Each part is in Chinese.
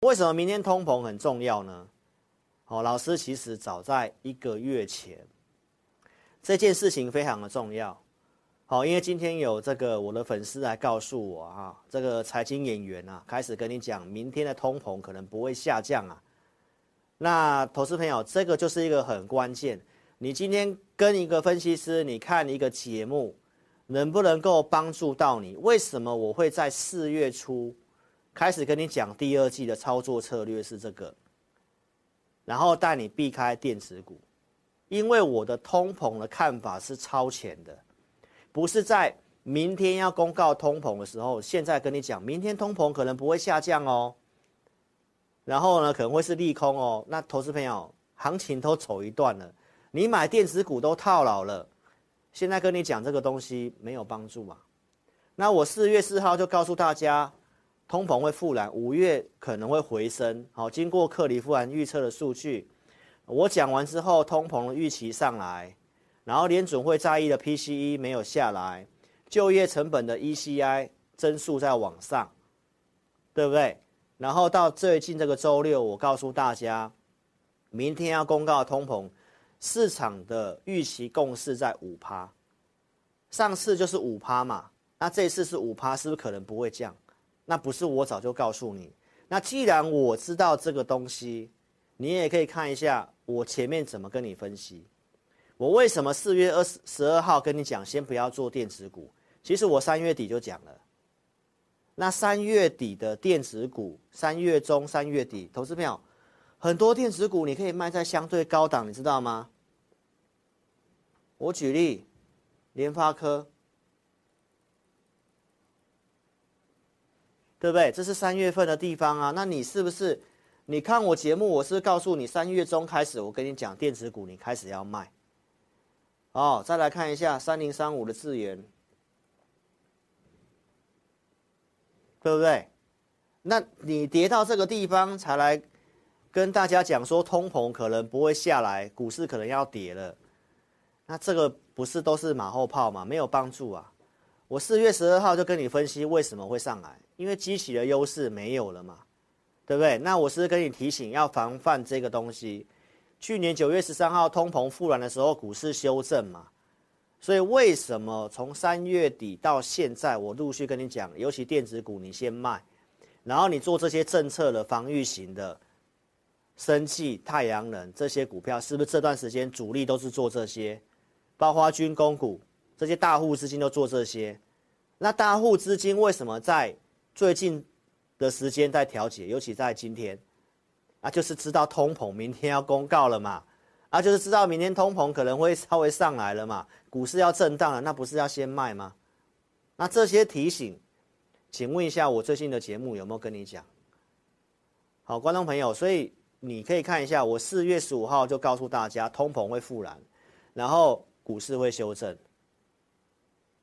为什么明天通膨很重要呢？好，老师其实早在一个月前，这件事情非常的重要。好，因为今天有这个我的粉丝来告诉我啊，这个财经演员啊，开始跟你讲，明天的通膨可能不会下降啊。那投资朋友，这个就是一个很关键。你今天跟一个分析师，你看一个节目，能不能够帮助到你？为什么我会在四月初开始跟你讲第二季的操作策略是这个，然后带你避开电子股，因为我的通膨的看法是超前的。不是在明天要公告通膨的时候，现在跟你讲，明天通膨可能不会下降哦，然后呢，可能会是利空哦。那投资朋友，行情都走一段了，你买电子股都套牢了，现在跟你讲这个东西没有帮助嘛？那我四月四号就告诉大家，通膨会复燃，五月可能会回升。好，经过克里夫兰预测的数据，我讲完之后，通膨的预期上来。然后联准会在意的 PCE 没有下来，就业成本的 ECI 增速在往上，对不对？然后到最近这个周六，我告诉大家，明天要公告通膨，市场的预期共识在五趴，上次就是五趴嘛，那这次是五趴，是不是可能不会降？那不是我早就告诉你，那既然我知道这个东西，你也可以看一下我前面怎么跟你分析。我为什么四月二十十二号跟你讲，先不要做电子股？其实我三月底就讲了。那三月底的电子股，三月中、三月底，投资朋友，很多电子股你可以卖在相对高档，你知道吗？我举例，联发科，对不对？这是三月份的地方啊。那你是不是？你看我节目，我是告诉你，三月中开始，我跟你讲电子股，你开始要卖。哦，再来看一下三零三五的智源，对不对？那你跌到这个地方才来跟大家讲说通膨可能不会下来，股市可能要跌了，那这个不是都是马后炮吗？没有帮助啊！我四月十二号就跟你分析为什么会上来，因为基期的优势没有了嘛，对不对？那我是跟你提醒要防范这个东西。去年九月十三号通膨复燃的时候，股市修正嘛，所以为什么从三月底到现在，我陆续跟你讲，尤其电子股你先卖，然后你做这些政策的防御型的，生气、太阳能这些股票，是不是这段时间主力都是做这些？包括军工股这些大户资金都做这些，那大户资金为什么在最近的时间在调节？尤其在今天。啊，就是知道通膨明天要公告了嘛，啊，就是知道明天通膨可能会稍微上来了嘛，股市要震荡了，那不是要先卖吗？那这些提醒，请问一下，我最近的节目有没有跟你讲？好，观众朋友，所以你可以看一下，我四月十五号就告诉大家，通膨会复燃，然后股市会修正，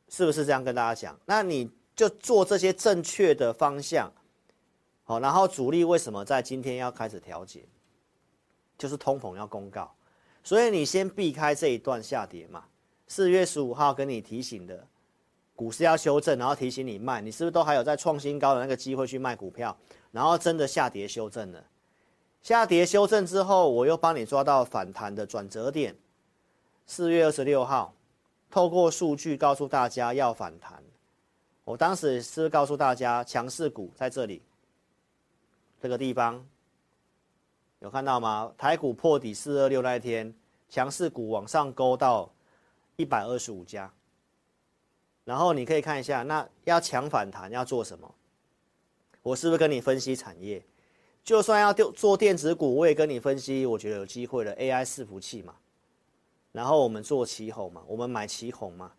是不是这样跟大家讲？那你就做这些正确的方向。好，然后主力为什么在今天要开始调节？就是通膨要公告，所以你先避开这一段下跌嘛。四月十五号跟你提醒的，股市要修正，然后提醒你卖，你是不是都还有在创新高的那个机会去卖股票？然后真的下跌修正了，下跌修正之后，我又帮你抓到反弹的转折点。四月二十六号，透过数据告诉大家要反弹，我当时是告诉大家强势股在这里。这个地方有看到吗？台股破底四二六那一天，强势股往上勾到一百二十五家。然后你可以看一下，那要强反弹要做什么？我是不是跟你分析产业？就算要做电子股，我也跟你分析，我觉得有机会的 AI 伺服器嘛。然后我们做起哄嘛，我们买起哄嘛，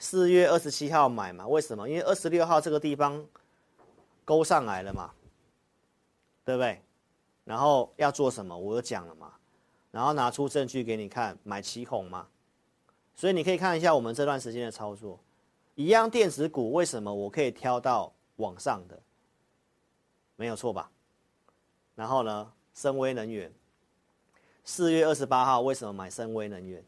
四月二十七号买嘛。为什么？因为二十六号这个地方勾上来了嘛。对不对？然后要做什么？我有讲了嘛。然后拿出证据给你看，买奇鋐嘛。所以你可以看一下我们这段时间的操作，一样电子股为什么我可以挑到往上的？没有错吧？然后呢，深威能源，四月二十八号为什么买深威能源？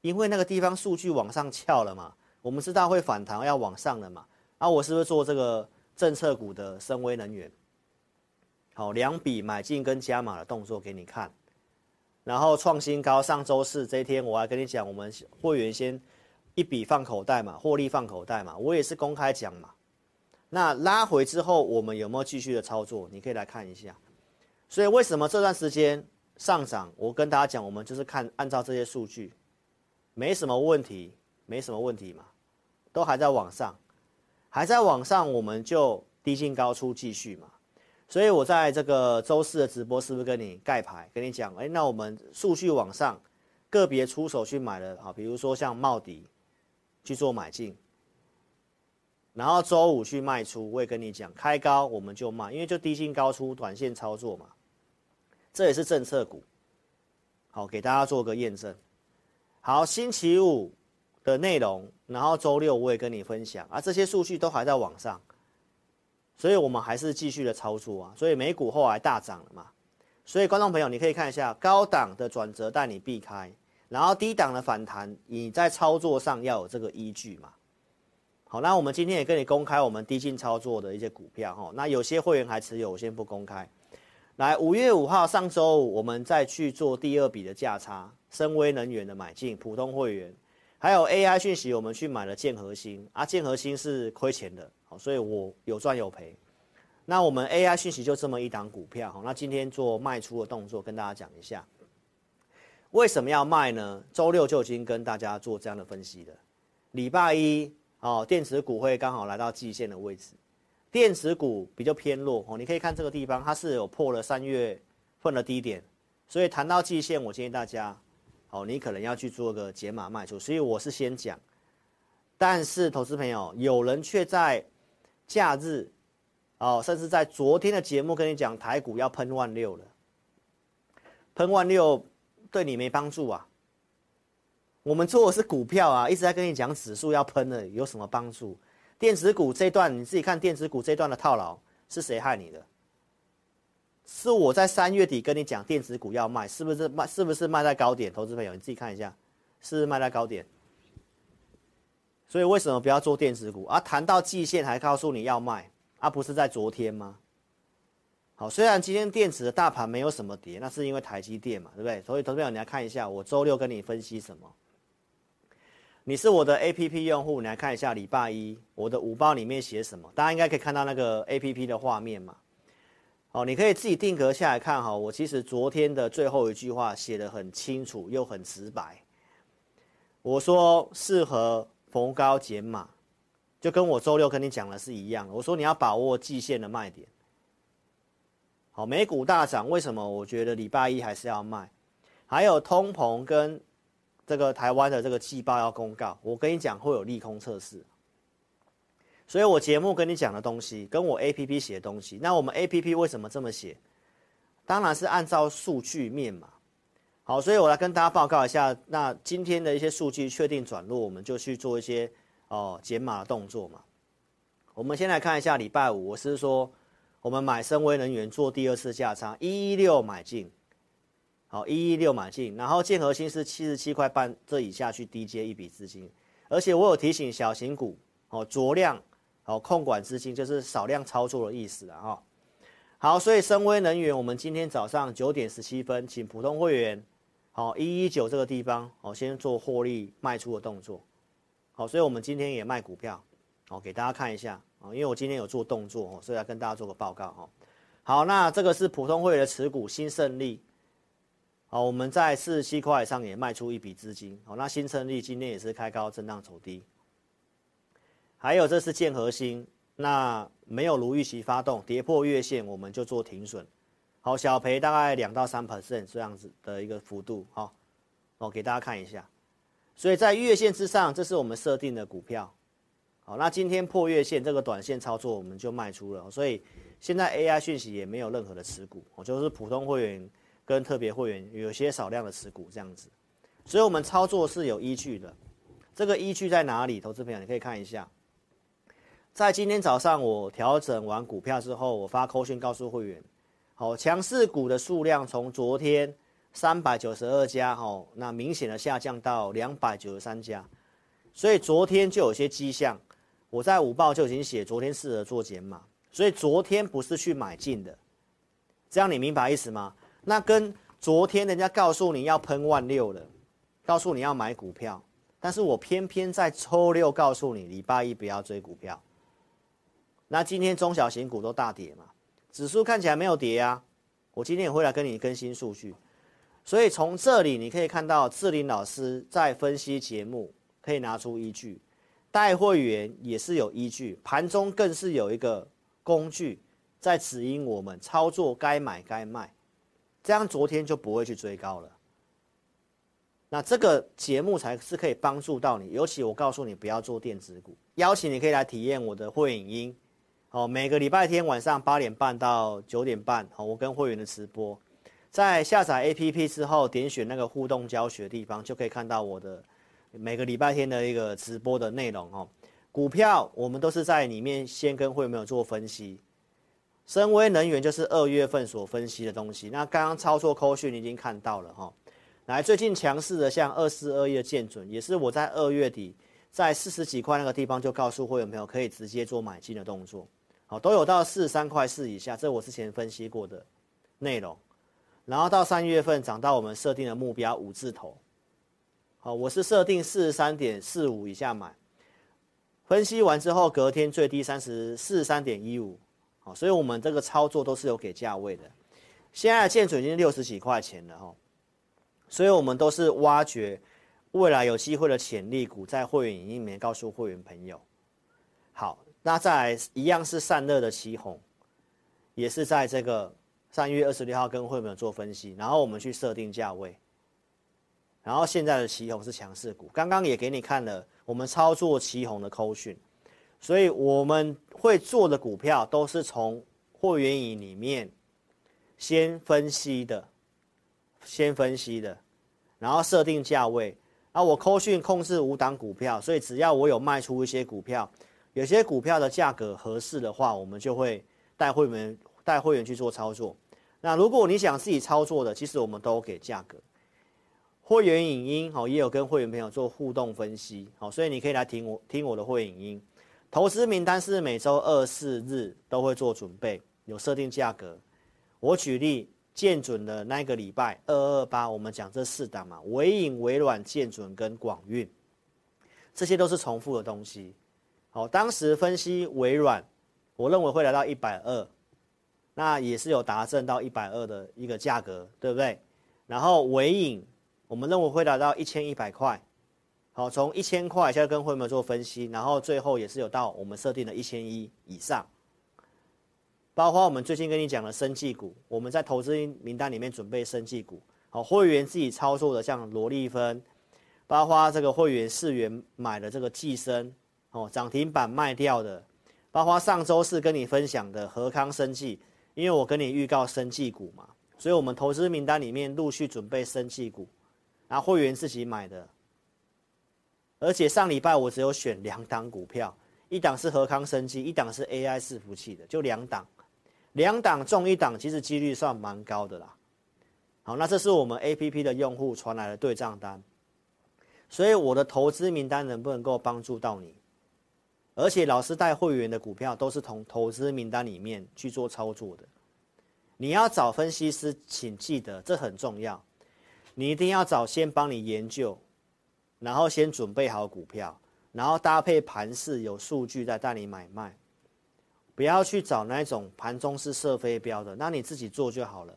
因为那个地方数据往上翘了嘛，我们知道会反弹要往上的嘛。啊，我是不是做这个政策股的森崴能源？好两笔买进跟加码的动作给你看，然后创新高，上周四这一天我还跟你讲，我们会员先一笔放口袋嘛，获利放口袋嘛，我也是公开讲嘛。那拉回之后，我们有没有继续的操作？你可以来看一下。所以为什么这段时间上涨？我跟大家讲，我们就是看按照这些数据，没什么问题，没什么问题嘛，都还在往上，还在往上，我们就低进高出继续嘛。所以我在这个周四的直播是不是跟你盖牌，跟你讲，哎，那我们数据往上，个别出手去买了啊，比如说像茂迪去做买进。然后周五去卖出，我也跟你讲，开高我们就卖，因为就低进高出，短线操作嘛，这也是政策股。好，给大家做个验证。好，星期五的内容，然后周六我也跟你分享啊，这些数据都还在往上，所以我们还是继续的操作啊。所以美股后来大涨了嘛，所以观众朋友你可以看一下高档的转折带你避开，然后低档的反弹，你在操作上要有这个依据嘛。好，那我们今天也跟你公开我们低进操作的一些股票哈。那有些会员还持有，我先不公开。来，五月五号上周五，我们再去做第二笔的价差，深威能源的买进，普通会员，还有 AI 讯息，我们去买了建和兴啊，建和兴是亏钱的，好，所以我有赚有赔。那我们 AI 讯息就这么一档股票，好，那今天做卖出的动作，跟大家讲一下，为什么要卖呢？周六就已经跟大家做这样的分析了，礼拜一。哦，电子股会刚好来到季线的位置，电子股比较偏弱哦。你可以看这个地方，它是有破了三月份的低点，所以谈到季线，我建议大家，哦，你可能要去做个解码卖出。所以我是先讲，但是投资朋友，有人却在假日，哦，甚至在昨天的节目跟你讲台股要喷万六了，喷万六对你没帮助啊。我们做的是股票啊，一直在跟你讲指数要喷了，有什么帮助？电子股这段你自己看，电子股这段的套牢是谁害你的？是我在三月底跟你讲电子股要卖，是不是卖？是不是卖在高点？投资朋友你自己看一下，是不是卖在高点？所以为什么不要做电子股啊？谈到季线还告诉你要卖，啊不是在昨天吗？好，虽然今天电子的大盘没有什么跌，那是因为台积电嘛，对不对？所以投资朋友你来看一下，我周六跟你分析什么？你是我的 APP 用户，你来看一下礼拜一我的五报里面写什么？大家应该可以看到那个 APP 的画面嘛。哦，你可以自己定格下来看哈。我其实昨天的最后一句话写得很清楚又很直白。我说适合逢高减码，就跟我周六跟你讲的是一样。我说你要把握季线的卖点。好，美股大涨，为什么？我觉得礼拜一还是要卖。还有通膨跟。这个台湾的这个季报要公告，我跟你讲会有利空测试，所以我节目跟你讲的东西，跟我 APP 写的东西，那我们 APP 为什么这么写？当然是按照数据面嘛。好，所以我来跟大家报告一下，那今天的一些数据确定转弱，我们就去做一些哦减码的动作嘛。我们先来看一下礼拜五，我是说我们买深威能源做第二次价差，一一六买进。好，一一六买进，然后建和兴是七十七块半这以下去低接一笔资金，而且我有提醒小型股，哦，酌量，哦，控管资金就是少量操作的意思了哈。好，所以深威能源，我们今天早上九点十七分，请普通会员，好，一一九这个地方，哦，先做获利卖出的动作。好，所以我们今天也卖股票，好，给大家看一下，哦，因为我今天有做动作，哦，所以来跟大家做个报告，哈。好，那这个是普通会员的持股新胜利。好，我们在四十七块上也卖出一笔资金。好，那新胜利今天也是开高震荡走低。还有这是建和兴，那没有如预期发动，跌破月线我们就做停损。好，小赔大概两到三 percent 这样子的一个幅度。好，我给大家看一下。所以在月线之上，这是我们设定的股票。好，那今天破月线这个短线操作我们就卖出了。所以现在 AI 讯息也没有任何的持股，我就是普通会员。跟特别会员有些少量的持股这样子，所以我们操作是有依据的。这个依据在哪里？投资朋友你可以看一下，在今天早上我调整完股票之后，我发扣讯告诉会员，好，强势股的数量从昨天三百九十二家，哈，那明显的下降到两百九十三家，所以昨天就有些迹象，我在午报就已经写，昨天适合做减码，所以昨天不是去买进的。这样你明白意思吗？那跟昨天人家告诉你要喷万六了，告诉你要买股票，但是我偏偏在周六告诉你礼拜一不要追股票。那今天中小型股都大跌嘛，指数看起来没有跌啊。我今天也会来跟你更新数据，所以从这里你可以看到志林老师在分析节目可以拿出依据，带会员也是有依据，盘中更是有一个工具在指引我们操作该买该卖，这样昨天就不会去追高了。那这个节目才是可以帮助到你，尤其我告诉你不要做电子股，邀请你可以来体验我的会影音。哦，每个礼拜天晚上八点半到九点半，哦，我跟会员的直播，在下载 APP 之后，点选那个互动教学的地方，就可以看到我的每个礼拜天的一个直播的内容哦。股票我们都是在里面先跟会员朋友做分析，深威能源就是二月份所分析的东西。那刚刚操作扣讯已经看到了哈，来最近强势的像二四二一的建准，也是我在二月底在四十几块那个地方就告诉会员朋友可以直接做买进的动作。好，都有到四十三块四以下，这我之前分析过的内容。然后到三月份涨到我们设定的目标五字头。好，我是设定四十三点四五以下买。分析完之后，隔天最低三十四十三点一五。好，所以我们这个操作都是有给价位的。现在的建准已经六十几块钱了哈，所以我们都是挖掘未来有机会的潜力股，在会员影音里面告诉会员朋友。好。那再来一样是散热的奇鋐，也是在这个三月二十六号跟会员做分析，然后我们去设定价位，然后现在的奇鋐是强势股，刚刚也给你看了我们操作奇鋐的扣讯，所以我们会做的股票都是从会员营里面先分析的，先分析的，然后设定价位，啊，我扣讯控制五档股票，所以只要我有卖出一些股票。有些股票的价格合适的话，我们就会带会员带会员去做操作。那如果你想自己操作的，其实我们都给价格。会员影音好，也有跟会员朋友做互动分析好，所以你可以来听我听我的会影音。投资名单是每周二四日都会做准备，有设定价格。我举例建准的那个礼拜二二八，我们讲这四档嘛，微影、微软、建准跟广运，这些都是重复的东西。好，当时分析微软，我认为会来到一百二，那也是有达证到一百二的一个价格，对不对？然后纬颖，我们认为会达到一千一百块，好，从一千块现在跟会员做分析，然后最后也是有到我们设定的一千一以上。包括我们最近跟你讲的生技股，我们在投资名单里面准备生技股，好，会员自己操作的像罗丽芬，包括这个会员四元买的这个济生。哦，涨停板卖掉的，包括上周四跟你分享的和康生技，因为我跟你预告生技股嘛，所以我们投资名单里面陆续准备生技股，然后会员自己买的，而且上礼拜我只有选两档股票，一档是和康生技，一档是 AI 伺服器的，就两档，两档中一档，其实几率算蛮高的啦。好，那这是我们 APP 的用户传来的对账单，所以我的投资名单能不能够帮助到你？而且老师带会员的股票都是从投资名单里面去做操作的。你要找分析师，请记得这很重要。你一定要找先帮你研究，然后先准备好股票，然后搭配盘势有数据再带你买卖。不要去找那种盘中是射飞镖的，那你自己做就好了。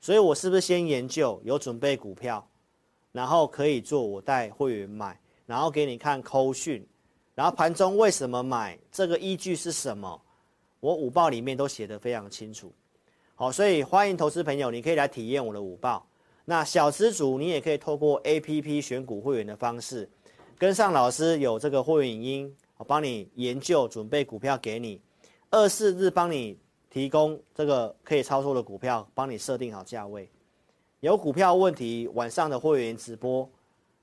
所以我是不是先研究有准备股票，然后可以做我带会员买，然后给你看扣讯。然后盘中为什么买？这个依据是什么？我午报里面都写得非常清楚。好，所以欢迎投资朋友，你可以来体验我的午报。那小资主你也可以透过 APP 选股会员的方式，跟上老师有这个会员音，我帮你研究准备股票给你，二四日帮你提供这个可以操作的股票，帮你设定好价位。有股票问题，晚上的会员直播，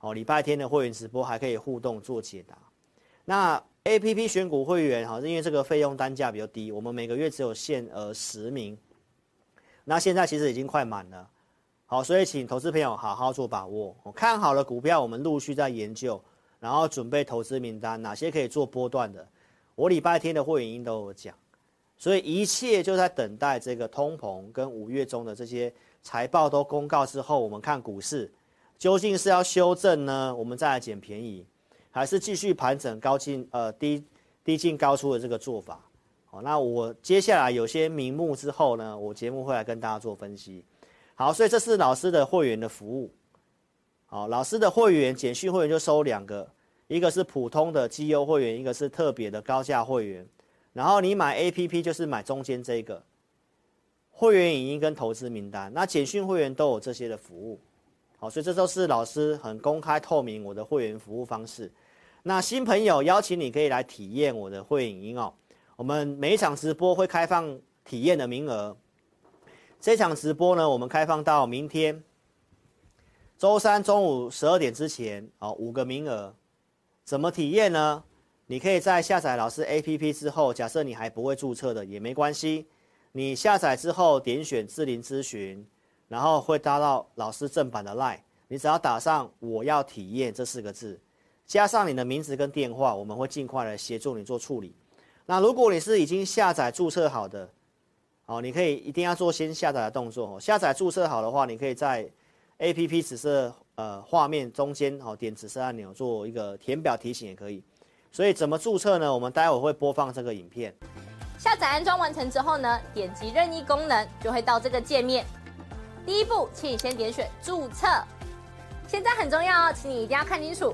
哦，礼拜天的会员直播还可以互动做解答。那 A P P 选股会员哈，因为这个费用单价比较低，我们每个月只有限额十名。那现在其实已经快满了，好，所以请投资朋友好好做把握。我看好了股票，我们陆续在研究，然后准备投资名单，哪些可以做波段的。我礼拜天的会员音都有讲。所以一切就在等待这个通膨跟五月中的这些财报都公告之后，我们看股市究竟是要修正呢？我们再来捡便宜，还是继续盘整高进呃低低进高出的这个做法？好，那我接下来有些名目之后呢，我节目会来跟大家做分析。好，所以这是老师的会员的服务。好，老师的会员简讯会员就收两个，一个是普通的绩优会员，一个是特别的高价会员。然后你买 APP 就是买中间这个会员影音跟投资名单。那简讯会员都有这些的服务。好，所以这都是老师很公开透明我的会员服务方式。那新朋友邀请你可以来体验我的会影音哦。我们每一场直播会开放体验的名额。这场直播呢，我们开放到明天。周三中午十二点之前，哦，五个名额，怎么体验呢？你可以在下载老师 APP 之后，假设你还不会注册的也没关系，你下载之后点选智霖咨询，然后会搭到老师正版的 LINE，你只要打上“我要体验”这四个字，加上你的名字跟电话，我们会尽快来协助你做处理。那如果你是已经下载注册好的，哦，你可以一定要做先下载的动作哦。下载注册好的话，你可以在 A P P 紫色呃画面中间哦，点紫色按钮做一个填表提醒也可以。所以怎么注册呢？我们待会会播放这个影片。下载安装完成之后呢，点击任意功能就会到这个界面。第一步，请你先点选注册。现在很重要哦，请你一定要看清楚，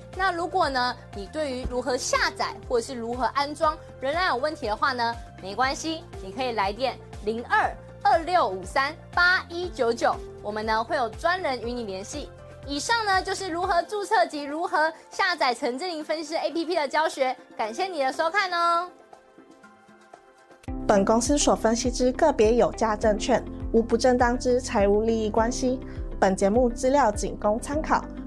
那如果呢，你对于如何下载或者是如何安装仍然有问题的话呢，没关系，你可以来电零二二六五三八一九九，我们呢会有专人与你联系。以上呢就是如何注册及如何下载陈智霖分析师 APP 的教学，感谢你的收看哦。本公司所分析之个别有价证券，无不正当之财务利益关系。本节目资料仅供参考，